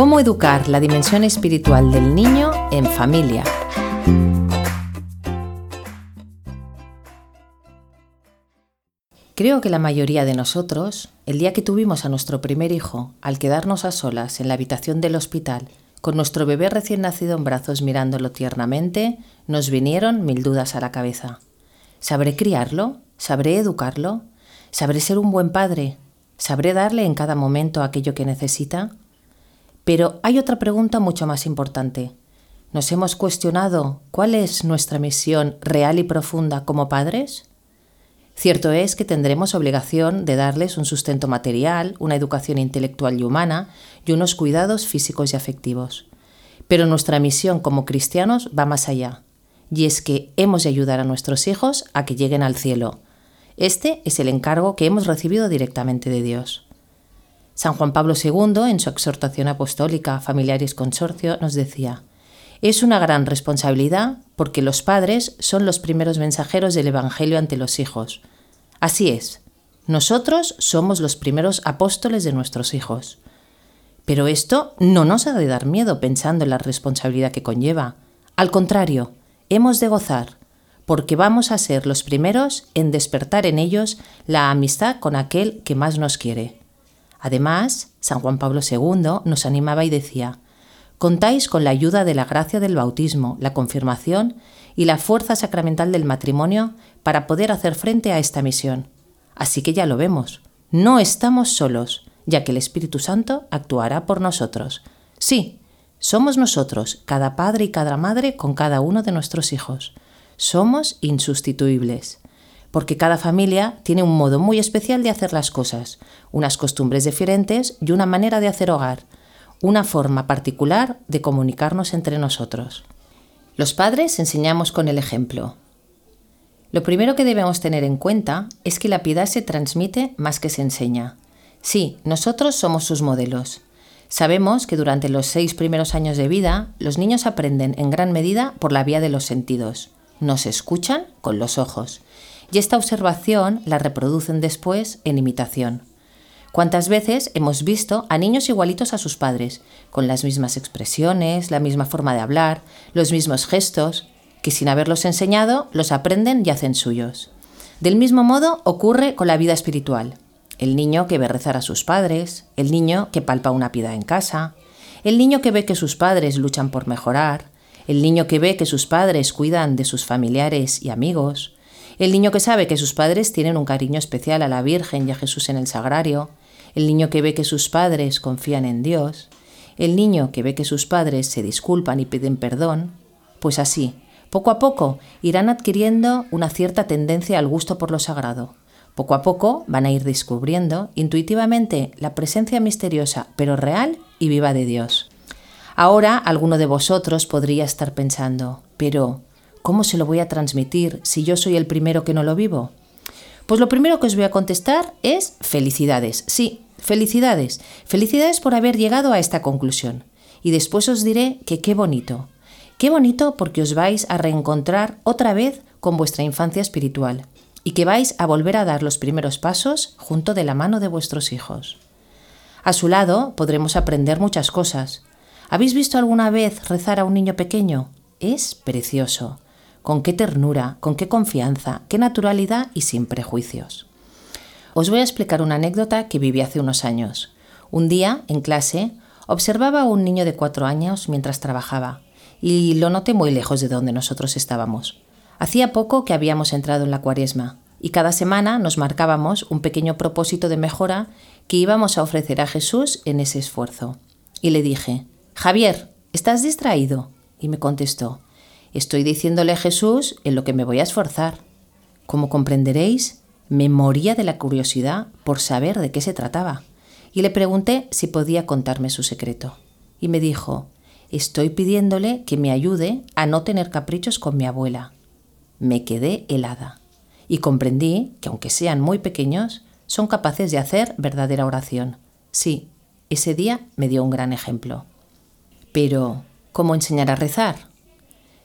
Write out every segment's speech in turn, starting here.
¿Cómo educar la dimensión espiritual del niño en familia? Creo que la mayoría de nosotros, el día que tuvimos a nuestro primer hijo, al quedarnos a solas en la habitación del hospital, con nuestro bebé recién nacido en brazos mirándolo tiernamente, nos vinieron mil dudas a la cabeza. ¿Sabré criarlo? ¿Sabré educarlo? ¿Sabré ser un buen padre? ¿Sabré darle en cada momento aquello que necesita? Pero hay otra pregunta mucho más importante. ¿Nos hemos cuestionado cuál es nuestra misión real y profunda como padres? Cierto es que tendremos obligación de darles un sustento material, una educación intelectual y humana y unos cuidados físicos y afectivos. Pero nuestra misión como cristianos va más allá, y es que hemos de ayudar a nuestros hijos a que lleguen al cielo. Este es el encargo que hemos recibido directamente de Dios. San Juan Pablo II, en su exhortación apostólica Familiaris Consorcio, nos decía, es una gran responsabilidad porque los padres son los primeros mensajeros del Evangelio ante los hijos. Así es, nosotros somos los primeros apóstoles de nuestros hijos. Pero esto no nos ha de dar miedo pensando en la responsabilidad que conlleva. Al contrario, hemos de gozar, porque vamos a ser los primeros en despertar en ellos la amistad con aquel que más nos quiere. Además, San Juan Pablo II nos animaba y decía, Contáis con la ayuda de la gracia del bautismo, la confirmación y la fuerza sacramental del matrimonio para poder hacer frente a esta misión. Así que ya lo vemos, no estamos solos, ya que el Espíritu Santo actuará por nosotros. Sí, somos nosotros, cada padre y cada madre con cada uno de nuestros hijos. Somos insustituibles, porque cada familia tiene un modo muy especial de hacer las cosas, unas costumbres diferentes y una manera de hacer hogar, una forma particular de comunicarnos entre nosotros. Los padres enseñamos con el ejemplo. Lo primero que debemos tener en cuenta es que la piedad se transmite más que se enseña. Sí, nosotros somos sus modelos. Sabemos que durante los seis primeros años de vida los niños aprenden en gran medida por la vía de los sentidos. Nos escuchan con los ojos. Y esta observación la reproducen después en imitación. ¿Cuántas veces hemos visto a niños igualitos a sus padres, con las mismas expresiones, la misma forma de hablar, los mismos gestos, que sin haberlos enseñado los aprenden y hacen suyos? Del mismo modo ocurre con la vida espiritual. El niño que ve rezar a sus padres, el niño que palpa una piedad en casa, el niño que ve que sus padres luchan por mejorar, el niño que ve que sus padres cuidan de sus familiares y amigos, el niño que sabe que sus padres tienen un cariño especial a la Virgen y a Jesús en el sagrario, el niño que ve que sus padres confían en Dios, el niño que ve que sus padres se disculpan y piden perdón, pues así, poco a poco irán adquiriendo una cierta tendencia al gusto por lo sagrado. Poco a poco van a ir descubriendo intuitivamente la presencia misteriosa, pero real y viva de Dios. Ahora alguno de vosotros podría estar pensando, pero ¿cómo se lo voy a transmitir si yo soy el primero que no lo vivo? Pues lo primero que os voy a contestar es felicidades. Sí, felicidades. Felicidades por haber llegado a esta conclusión. Y después os diré que qué bonito. Qué bonito porque os vais a reencontrar otra vez con vuestra infancia espiritual y que vais a volver a dar los primeros pasos junto de la mano de vuestros hijos. A su lado podremos aprender muchas cosas. ¿Habéis visto alguna vez rezar a un niño pequeño? Es precioso con qué ternura, con qué confianza, qué naturalidad y sin prejuicios. Os voy a explicar una anécdota que viví hace unos años. Un día, en clase, observaba a un niño de cuatro años mientras trabajaba, y lo noté muy lejos de donde nosotros estábamos. Hacía poco que habíamos entrado en la cuaresma, y cada semana nos marcábamos un pequeño propósito de mejora que íbamos a ofrecer a Jesús en ese esfuerzo. Y le dije, Javier, ¿estás distraído? Y me contestó, Estoy diciéndole a Jesús en lo que me voy a esforzar. Como comprenderéis, me moría de la curiosidad por saber de qué se trataba, y le pregunté si podía contarme su secreto. Y me dijo, estoy pidiéndole que me ayude a no tener caprichos con mi abuela. Me quedé helada, y comprendí que aunque sean muy pequeños, son capaces de hacer verdadera oración. Sí, ese día me dio un gran ejemplo. Pero, ¿cómo enseñar a rezar?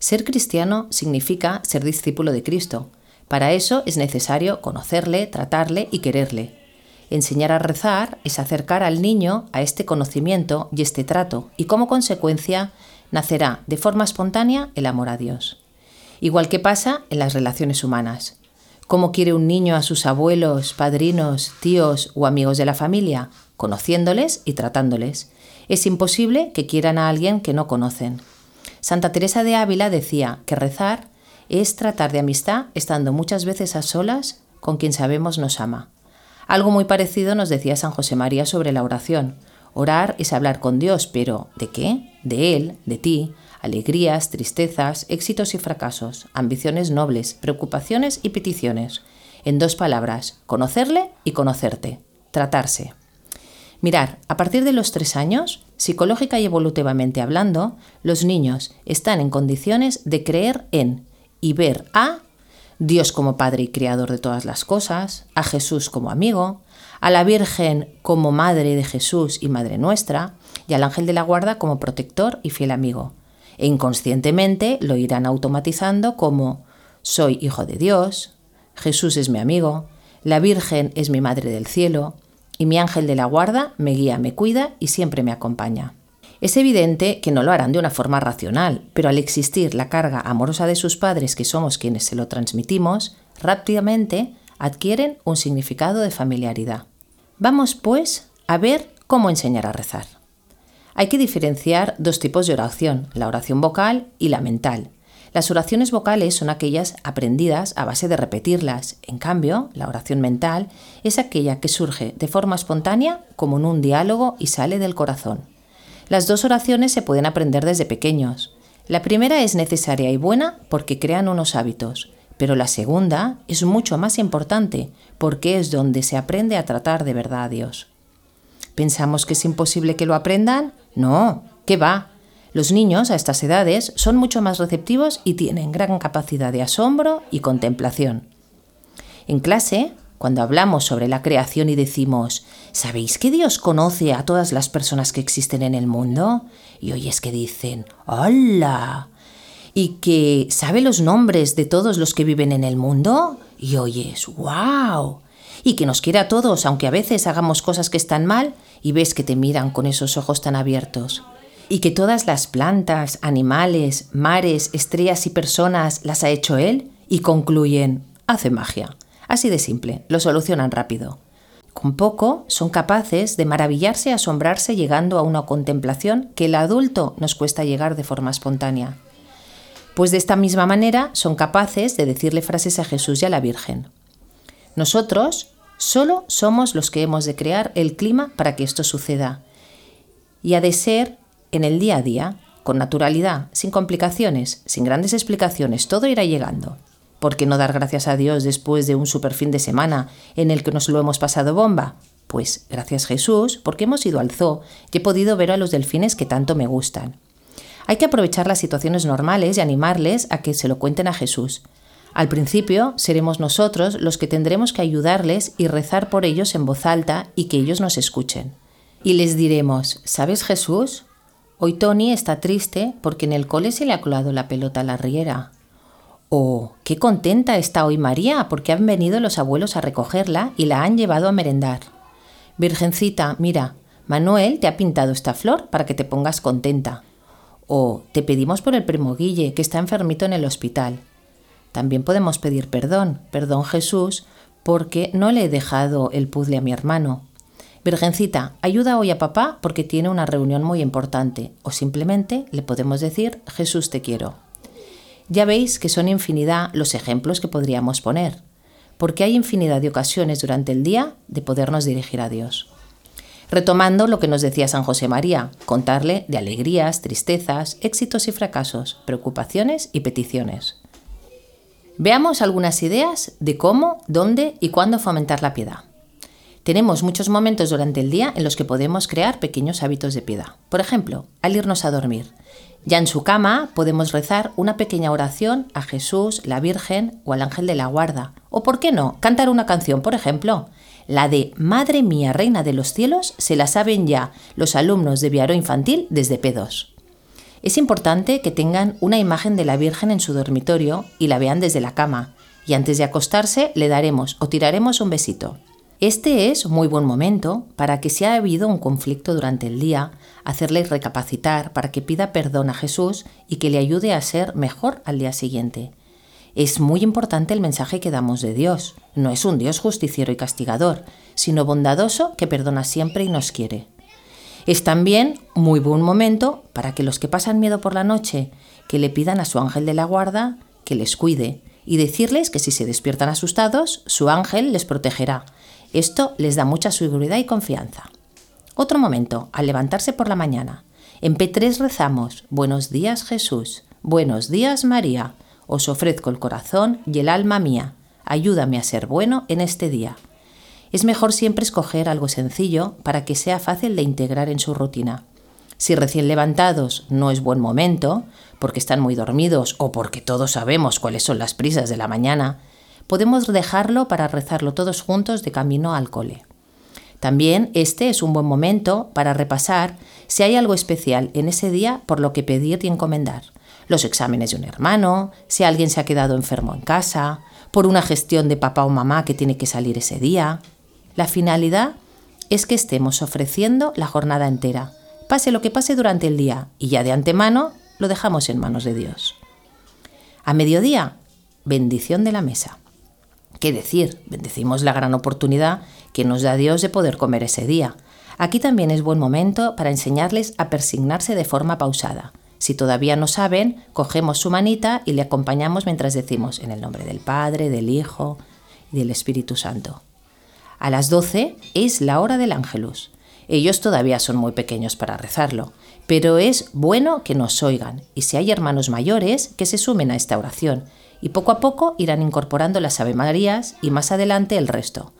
Ser cristiano significa ser discípulo de Cristo. Para eso es necesario conocerle, tratarle y quererle. Enseñar a rezar es acercar al niño a este conocimiento y este trato, y como consecuencia nacerá de forma espontánea el amor a Dios. Igual que pasa en las relaciones humanas. ¿Cómo quiere un niño a sus abuelos, padrinos, tíos o amigos de la familia? Conociéndoles y tratándoles. Es imposible que quieran a alguien que no conocen. Santa Teresa de Ávila decía que rezar es tratar de amistad estando muchas veces a solas con quien sabemos nos ama. Algo muy parecido nos decía San José María sobre la oración. Orar es hablar con Dios, pero ¿de qué? De Él, de ti, alegrías, tristezas, éxitos y fracasos, ambiciones nobles, preocupaciones y peticiones. En dos palabras, conocerle y conocerte, tratarse. Mirar, a partir de los tres años, psicológica y evolutivamente hablando, los niños están en condiciones de creer en y ver a Dios como Padre y Creador de todas las cosas, a Jesús como amigo, a la Virgen como Madre de Jesús y Madre nuestra, y al ángel de la guarda como protector y fiel amigo. E inconscientemente lo irán automatizando como soy hijo de Dios, Jesús es mi amigo, la Virgen es mi Madre del cielo, y mi ángel de la guarda me guía, me cuida y siempre me acompaña. Es evidente que no lo harán de una forma racional, pero al existir la carga amorosa de sus padres, que somos quienes se lo transmitimos, rápidamente adquieren un significado de familiaridad. Vamos, pues, a ver cómo enseñar a rezar. Hay que diferenciar dos tipos de oración, la oración vocal y la mental. Las oraciones vocales son aquellas aprendidas a base de repetirlas. En cambio, la oración mental es aquella que surge de forma espontánea como en un diálogo y sale del corazón. Las dos oraciones se pueden aprender desde pequeños. La primera es necesaria y buena porque crean unos hábitos, pero la segunda es mucho más importante porque es donde se aprende a tratar de verdad a Dios. ¿Pensamos que es imposible que lo aprendan? No, ¿qué va? Los niños a estas edades son mucho más receptivos y tienen gran capacidad de asombro y contemplación. En clase cuando hablamos sobre la creación y decimos, ¿sabéis que Dios conoce a todas las personas que existen en el mundo? Y hoy es que dicen, ¡Hola! Y que sabe los nombres de todos los que viven en el mundo? Y oyes, ¡Wow! Y que nos quiere a todos, aunque a veces hagamos cosas que están mal y ves que te miran con esos ojos tan abiertos. Y que todas las plantas, animales, mares, estrellas y personas las ha hecho Él y concluyen, hace magia. Así de simple, lo solucionan rápido. Con poco son capaces de maravillarse y asombrarse llegando a una contemplación que el adulto nos cuesta llegar de forma espontánea. Pues de esta misma manera son capaces de decirle frases a Jesús y a la Virgen. Nosotros solo somos los que hemos de crear el clima para que esto suceda. Y ha de ser en el día a día, con naturalidad, sin complicaciones, sin grandes explicaciones, todo irá llegando. ¿Por qué no dar gracias a Dios después de un super fin de semana en el que nos lo hemos pasado bomba? Pues gracias Jesús, porque hemos ido al zoo y he podido ver a los delfines que tanto me gustan. Hay que aprovechar las situaciones normales y animarles a que se lo cuenten a Jesús. Al principio seremos nosotros los que tendremos que ayudarles y rezar por ellos en voz alta y que ellos nos escuchen. Y les diremos, ¿sabes Jesús? Hoy Tony está triste porque en el cole se le ha colado la pelota a la riera. O qué contenta está hoy María porque han venido los abuelos a recogerla y la han llevado a merendar. Virgencita, mira, Manuel te ha pintado esta flor para que te pongas contenta. O te pedimos por el primo Guille, que está enfermito en el hospital. También podemos pedir perdón, perdón Jesús, porque no le he dejado el puzzle a mi hermano. Virgencita, ayuda hoy a papá porque tiene una reunión muy importante. O simplemente le podemos decir Jesús te quiero. Ya veis que son infinidad los ejemplos que podríamos poner, porque hay infinidad de ocasiones durante el día de podernos dirigir a Dios. Retomando lo que nos decía San José María, contarle de alegrías, tristezas, éxitos y fracasos, preocupaciones y peticiones. Veamos algunas ideas de cómo, dónde y cuándo fomentar la piedad. Tenemos muchos momentos durante el día en los que podemos crear pequeños hábitos de piedad. Por ejemplo, al irnos a dormir, ya en su cama podemos rezar una pequeña oración a Jesús, la Virgen o al ángel de la guarda. O, ¿por qué no?, cantar una canción, por ejemplo. La de Madre mía, Reina de los cielos, se la saben ya los alumnos de Viaro Infantil desde P2. Es importante que tengan una imagen de la Virgen en su dormitorio y la vean desde la cama, y antes de acostarse le daremos o tiraremos un besito. Este es muy buen momento para que si ha habido un conflicto durante el día, hacerle recapacitar para que pida perdón a Jesús y que le ayude a ser mejor al día siguiente. Es muy importante el mensaje que damos de Dios. No es un Dios justiciero y castigador, sino bondadoso que perdona siempre y nos quiere. Es también muy buen momento para que los que pasan miedo por la noche, que le pidan a su ángel de la guarda que les cuide y decirles que si se despiertan asustados, su ángel les protegerá esto les da mucha seguridad y confianza. Otro momento, al levantarse por la mañana. En P3 rezamos, Buenos días Jesús, buenos días María, os ofrezco el corazón y el alma mía, ayúdame a ser bueno en este día. Es mejor siempre escoger algo sencillo para que sea fácil de integrar en su rutina. Si recién levantados no es buen momento, porque están muy dormidos o porque todos sabemos cuáles son las prisas de la mañana, podemos dejarlo para rezarlo todos juntos de camino al cole. También este es un buen momento para repasar si hay algo especial en ese día por lo que pedir y encomendar. Los exámenes de un hermano, si alguien se ha quedado enfermo en casa, por una gestión de papá o mamá que tiene que salir ese día. La finalidad es que estemos ofreciendo la jornada entera, pase lo que pase durante el día, y ya de antemano lo dejamos en manos de Dios. A mediodía, bendición de la mesa. ¿Qué decir? Bendecimos la gran oportunidad que nos da Dios de poder comer ese día. Aquí también es buen momento para enseñarles a persignarse de forma pausada. Si todavía no saben, cogemos su manita y le acompañamos mientras decimos en el nombre del Padre, del Hijo y del Espíritu Santo. A las 12 es la hora del ángelus. Ellos todavía son muy pequeños para rezarlo, pero es bueno que nos oigan y si hay hermanos mayores, que se sumen a esta oración y poco a poco irán incorporando las Ave Marías y más adelante el resto.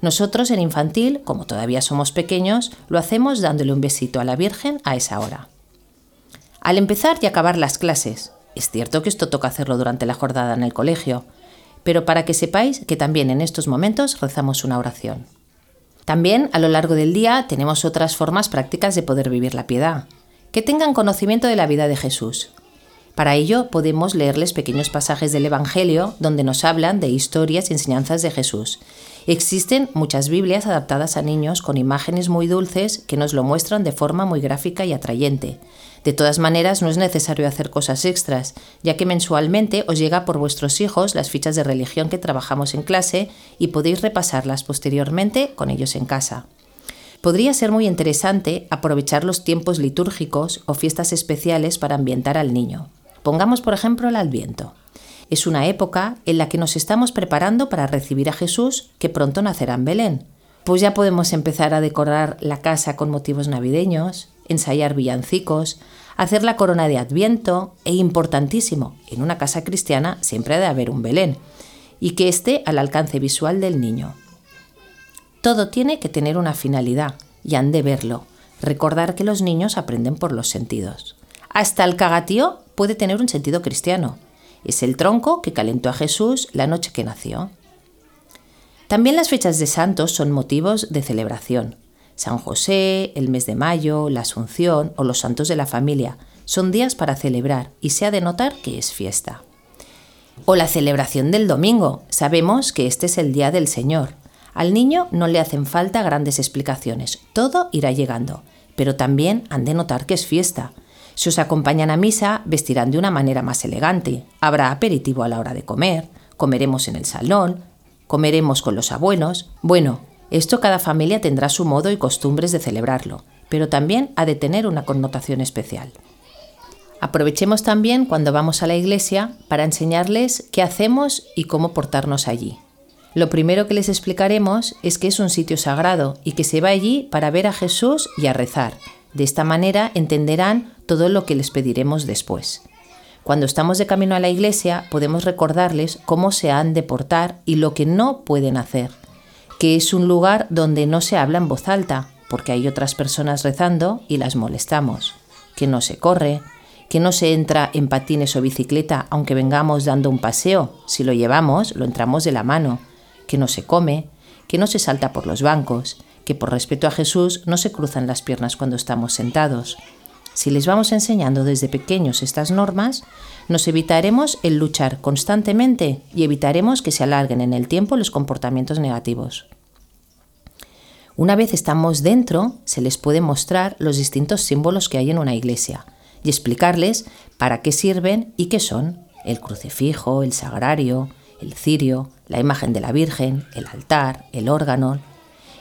Nosotros en infantil, como todavía somos pequeños, lo hacemos dándole un besito a la Virgen a esa hora. Al empezar y acabar las clases, es cierto que esto toca hacerlo durante la jornada en el colegio, pero para que sepáis que también en estos momentos rezamos una oración. También a lo largo del día tenemos otras formas prácticas de poder vivir la piedad. Que tengan conocimiento de la vida de Jesús, para ello podemos leerles pequeños pasajes del Evangelio donde nos hablan de historias y enseñanzas de Jesús. Existen muchas Biblias adaptadas a niños con imágenes muy dulces que nos lo muestran de forma muy gráfica y atrayente. De todas maneras, no es necesario hacer cosas extras, ya que mensualmente os llega por vuestros hijos las fichas de religión que trabajamos en clase y podéis repasarlas posteriormente con ellos en casa. Podría ser muy interesante aprovechar los tiempos litúrgicos o fiestas especiales para ambientar al niño. Pongamos por ejemplo el Adviento. Es una época en la que nos estamos preparando para recibir a Jesús que pronto nacerá en Belén. Pues ya podemos empezar a decorar la casa con motivos navideños, ensayar villancicos, hacer la corona de Adviento e importantísimo, en una casa cristiana siempre ha de haber un Belén y que esté al alcance visual del niño. Todo tiene que tener una finalidad y han de verlo, recordar que los niños aprenden por los sentidos. Hasta el cagatío puede tener un sentido cristiano. Es el tronco que calentó a Jesús la noche que nació. También las fechas de santos son motivos de celebración. San José, el mes de mayo, la Asunción o los santos de la familia son días para celebrar y se ha de notar que es fiesta. O la celebración del domingo. Sabemos que este es el día del Señor. Al niño no le hacen falta grandes explicaciones, todo irá llegando, pero también han de notar que es fiesta, si os acompañan a misa, vestirán de una manera más elegante. Habrá aperitivo a la hora de comer, comeremos en el salón, comeremos con los abuelos. Bueno, esto cada familia tendrá su modo y costumbres de celebrarlo, pero también ha de tener una connotación especial. Aprovechemos también cuando vamos a la iglesia para enseñarles qué hacemos y cómo portarnos allí. Lo primero que les explicaremos es que es un sitio sagrado y que se va allí para ver a Jesús y a rezar, de esta manera entenderán todo lo que les pediremos después. Cuando estamos de camino a la iglesia podemos recordarles cómo se han de portar y lo que no pueden hacer, que es un lugar donde no se habla en voz alta, porque hay otras personas rezando y las molestamos, que no se corre, que no se entra en patines o bicicleta aunque vengamos dando un paseo, si lo llevamos lo entramos de la mano, que no se come, que no se salta por los bancos, que por respeto a Jesús no se cruzan las piernas cuando estamos sentados. Si les vamos enseñando desde pequeños estas normas, nos evitaremos el luchar constantemente y evitaremos que se alarguen en el tiempo los comportamientos negativos. Una vez estamos dentro, se les puede mostrar los distintos símbolos que hay en una iglesia y explicarles para qué sirven y qué son el crucifijo, el sagrario, el cirio, la imagen de la Virgen, el altar, el órgano.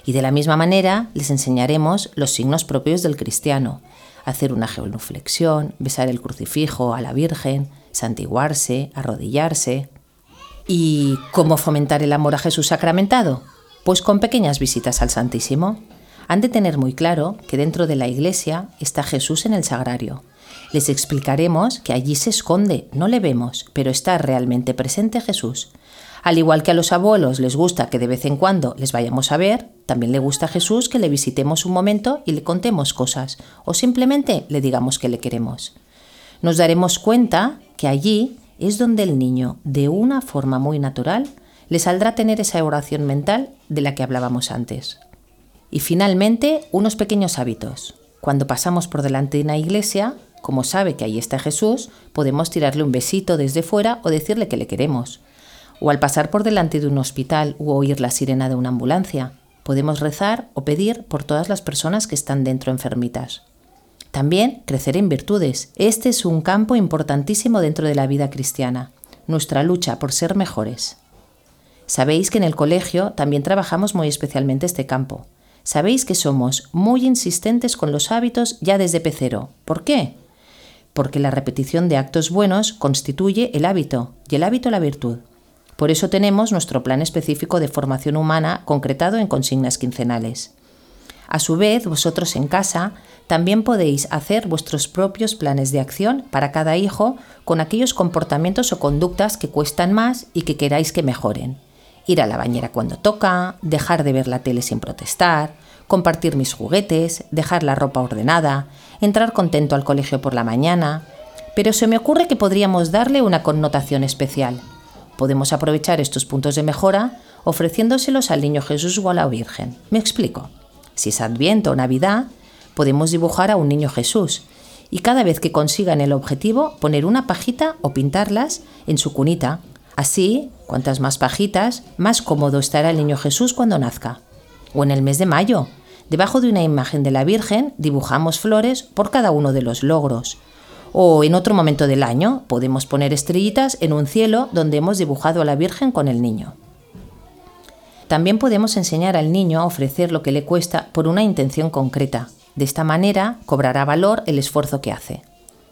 Y de la misma manera les enseñaremos los signos propios del cristiano, hacer una genuflexión, besar el crucifijo a la Virgen, santiguarse, arrodillarse. ¿Y cómo fomentar el amor a Jesús sacramentado? Pues con pequeñas visitas al Santísimo. Han de tener muy claro que dentro de la iglesia está Jesús en el sagrario. Les explicaremos que allí se esconde, no le vemos, pero está realmente presente Jesús. Al igual que a los abuelos les gusta que de vez en cuando les vayamos a ver, también le gusta a Jesús que le visitemos un momento y le contemos cosas, o simplemente le digamos que le queremos. Nos daremos cuenta que allí es donde el niño, de una forma muy natural, le saldrá tener esa oración mental de la que hablábamos antes. Y finalmente, unos pequeños hábitos. Cuando pasamos por delante de una iglesia, como sabe que ahí está Jesús, podemos tirarle un besito desde fuera o decirle que le queremos. O al pasar por delante de un hospital u oír la sirena de una ambulancia, podemos rezar o pedir por todas las personas que están dentro enfermitas. También crecer en virtudes. Este es un campo importantísimo dentro de la vida cristiana, nuestra lucha por ser mejores. Sabéis que en el colegio también trabajamos muy especialmente este campo. Sabéis que somos muy insistentes con los hábitos ya desde pecero. ¿Por qué? Porque la repetición de actos buenos constituye el hábito y el hábito la virtud. Por eso tenemos nuestro plan específico de formación humana concretado en consignas quincenales. A su vez, vosotros en casa también podéis hacer vuestros propios planes de acción para cada hijo con aquellos comportamientos o conductas que cuestan más y que queráis que mejoren ir a la bañera cuando toca, dejar de ver la tele sin protestar, compartir mis juguetes, dejar la ropa ordenada, entrar contento al colegio por la mañana. Pero se me ocurre que podríamos darle una connotación especial. Podemos aprovechar estos puntos de mejora ofreciéndoselos al niño Jesús o a la Virgen. Me explico. Si es Adviento o Navidad, podemos dibujar a un niño Jesús y cada vez que consigan el objetivo poner una pajita o pintarlas en su cunita Así, cuantas más pajitas, más cómodo estará el niño Jesús cuando nazca. O en el mes de mayo, debajo de una imagen de la Virgen dibujamos flores por cada uno de los logros. O en otro momento del año podemos poner estrellitas en un cielo donde hemos dibujado a la Virgen con el niño. También podemos enseñar al niño a ofrecer lo que le cuesta por una intención concreta. De esta manera cobrará valor el esfuerzo que hace.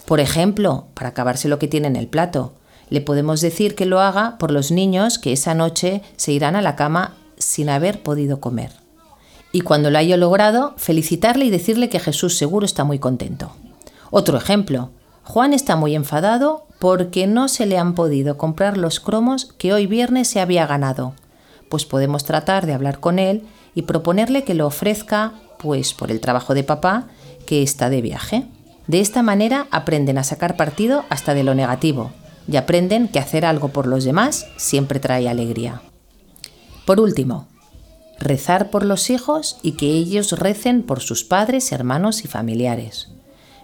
Por ejemplo, para acabarse lo que tiene en el plato, le podemos decir que lo haga por los niños que esa noche se irán a la cama sin haber podido comer. Y cuando lo haya logrado, felicitarle y decirle que Jesús seguro está muy contento. Otro ejemplo, Juan está muy enfadado porque no se le han podido comprar los cromos que hoy viernes se había ganado. Pues podemos tratar de hablar con él y proponerle que lo ofrezca, pues por el trabajo de papá, que está de viaje. De esta manera aprenden a sacar partido hasta de lo negativo, y aprenden que hacer algo por los demás siempre trae alegría. Por último, rezar por los hijos y que ellos recen por sus padres, hermanos y familiares.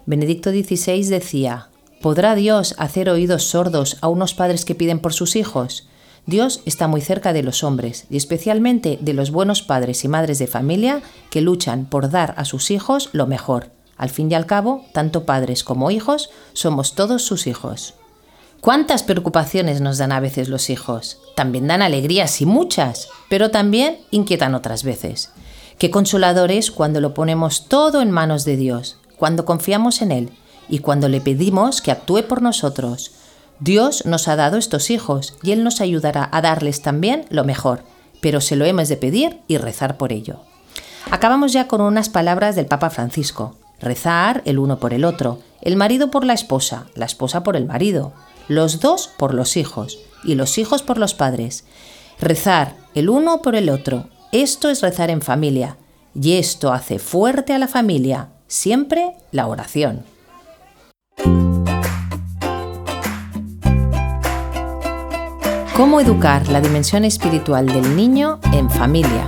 Benedicto XVI decía, ¿podrá Dios hacer oídos sordos a unos padres que piden por sus hijos? Dios está muy cerca de los hombres y especialmente de los buenos padres y madres de familia que luchan por dar a sus hijos lo mejor. Al fin y al cabo, tanto padres como hijos somos todos sus hijos. ¿Cuántas preocupaciones nos dan a veces los hijos? También dan alegrías y muchas, pero también inquietan otras veces. Qué consolador es cuando lo ponemos todo en manos de Dios, cuando confiamos en Él y cuando le pedimos que actúe por nosotros. Dios nos ha dado estos hijos y Él nos ayudará a darles también lo mejor, pero se lo hemos de pedir y rezar por ello. Acabamos ya con unas palabras del Papa Francisco. Rezar el uno por el otro, el marido por la esposa, la esposa por el marido, los dos por los hijos y los hijos por los padres. Rezar el uno por el otro. Esto es rezar en familia y esto hace fuerte a la familia, siempre la oración. ¿Cómo educar la dimensión espiritual del niño en familia?